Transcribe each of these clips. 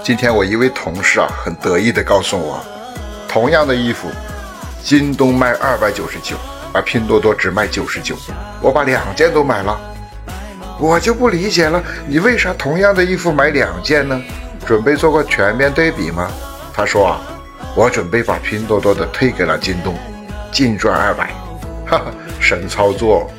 今天我一位同事啊，很得意地告诉我，同样的衣服，京东卖二百九十九，而拼多多只卖九十九。我把两件都买了，我就不理解了，你为啥同样的衣服买两件呢？准备做个全面对比吗？他说啊，我准备把拼多多的退给了京东，净赚二百，哈哈，神操作！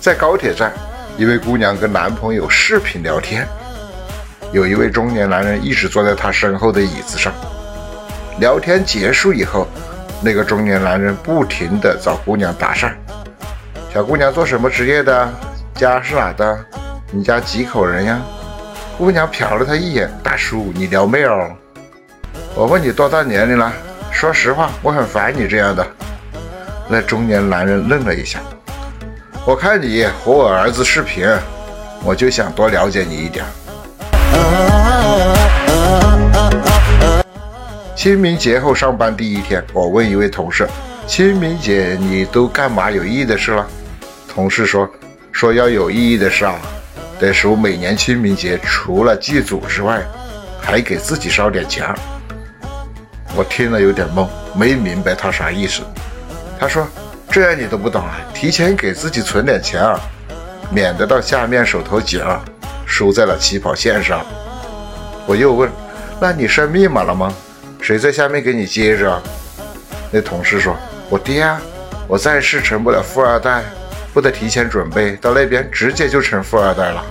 在高铁站。一位姑娘跟男朋友视频聊天，有一位中年男人一直坐在她身后的椅子上。聊天结束以后，那个中年男人不停地找姑娘搭讪：“小姑娘做什么职业的？家是哪的？你家几口人呀？”姑娘瞟了他一眼：“大叔，你撩妹哦？我问你多大年龄了？说实话，我很烦你这样的。”那中年男人愣了一下。我看你和我儿子视频，我就想多了解你一点。清明节后上班第一天，我问一位同事：“清明节你都干嘛有意义的事了？”同事说：“说要有意义的事啊，得是我每年清明节除了祭祖之外，还给自己烧点钱。”我听了有点懵，没明白他啥意思。他说。这你都不懂啊？提前给自己存点钱啊，免得到下面手头紧啊，输在了起跑线上。我又问：“那你设密码了吗？谁在下面给你接着？”那同事说：“我爹啊，我暂时成不了富二代，不得提前准备，到那边直接就成富二代了。”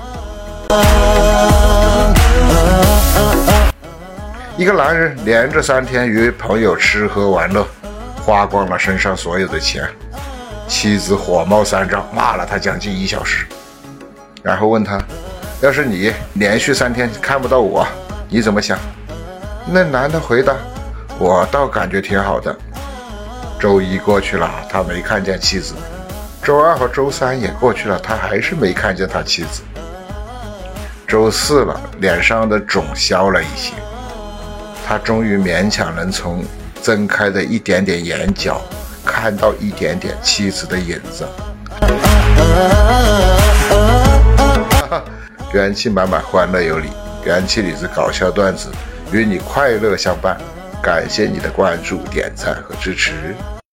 一个男人连着三天与朋友吃喝玩乐。花光了身上所有的钱，妻子火冒三丈，骂了他将近一小时，然后问他：“要是你连续三天看不到我，你怎么想？”那男的回答：“我倒感觉挺好的。”周一过去了，他没看见妻子；周二和周三也过去了，他还是没看见他妻子。周四了，脸上的肿消了一些，他终于勉强能从。睁开的一点点眼角，看到一点点妻子的影子。元气满满，欢乐有礼，元气里子搞笑段子，与你快乐相伴。感谢你的关注、点赞和支持。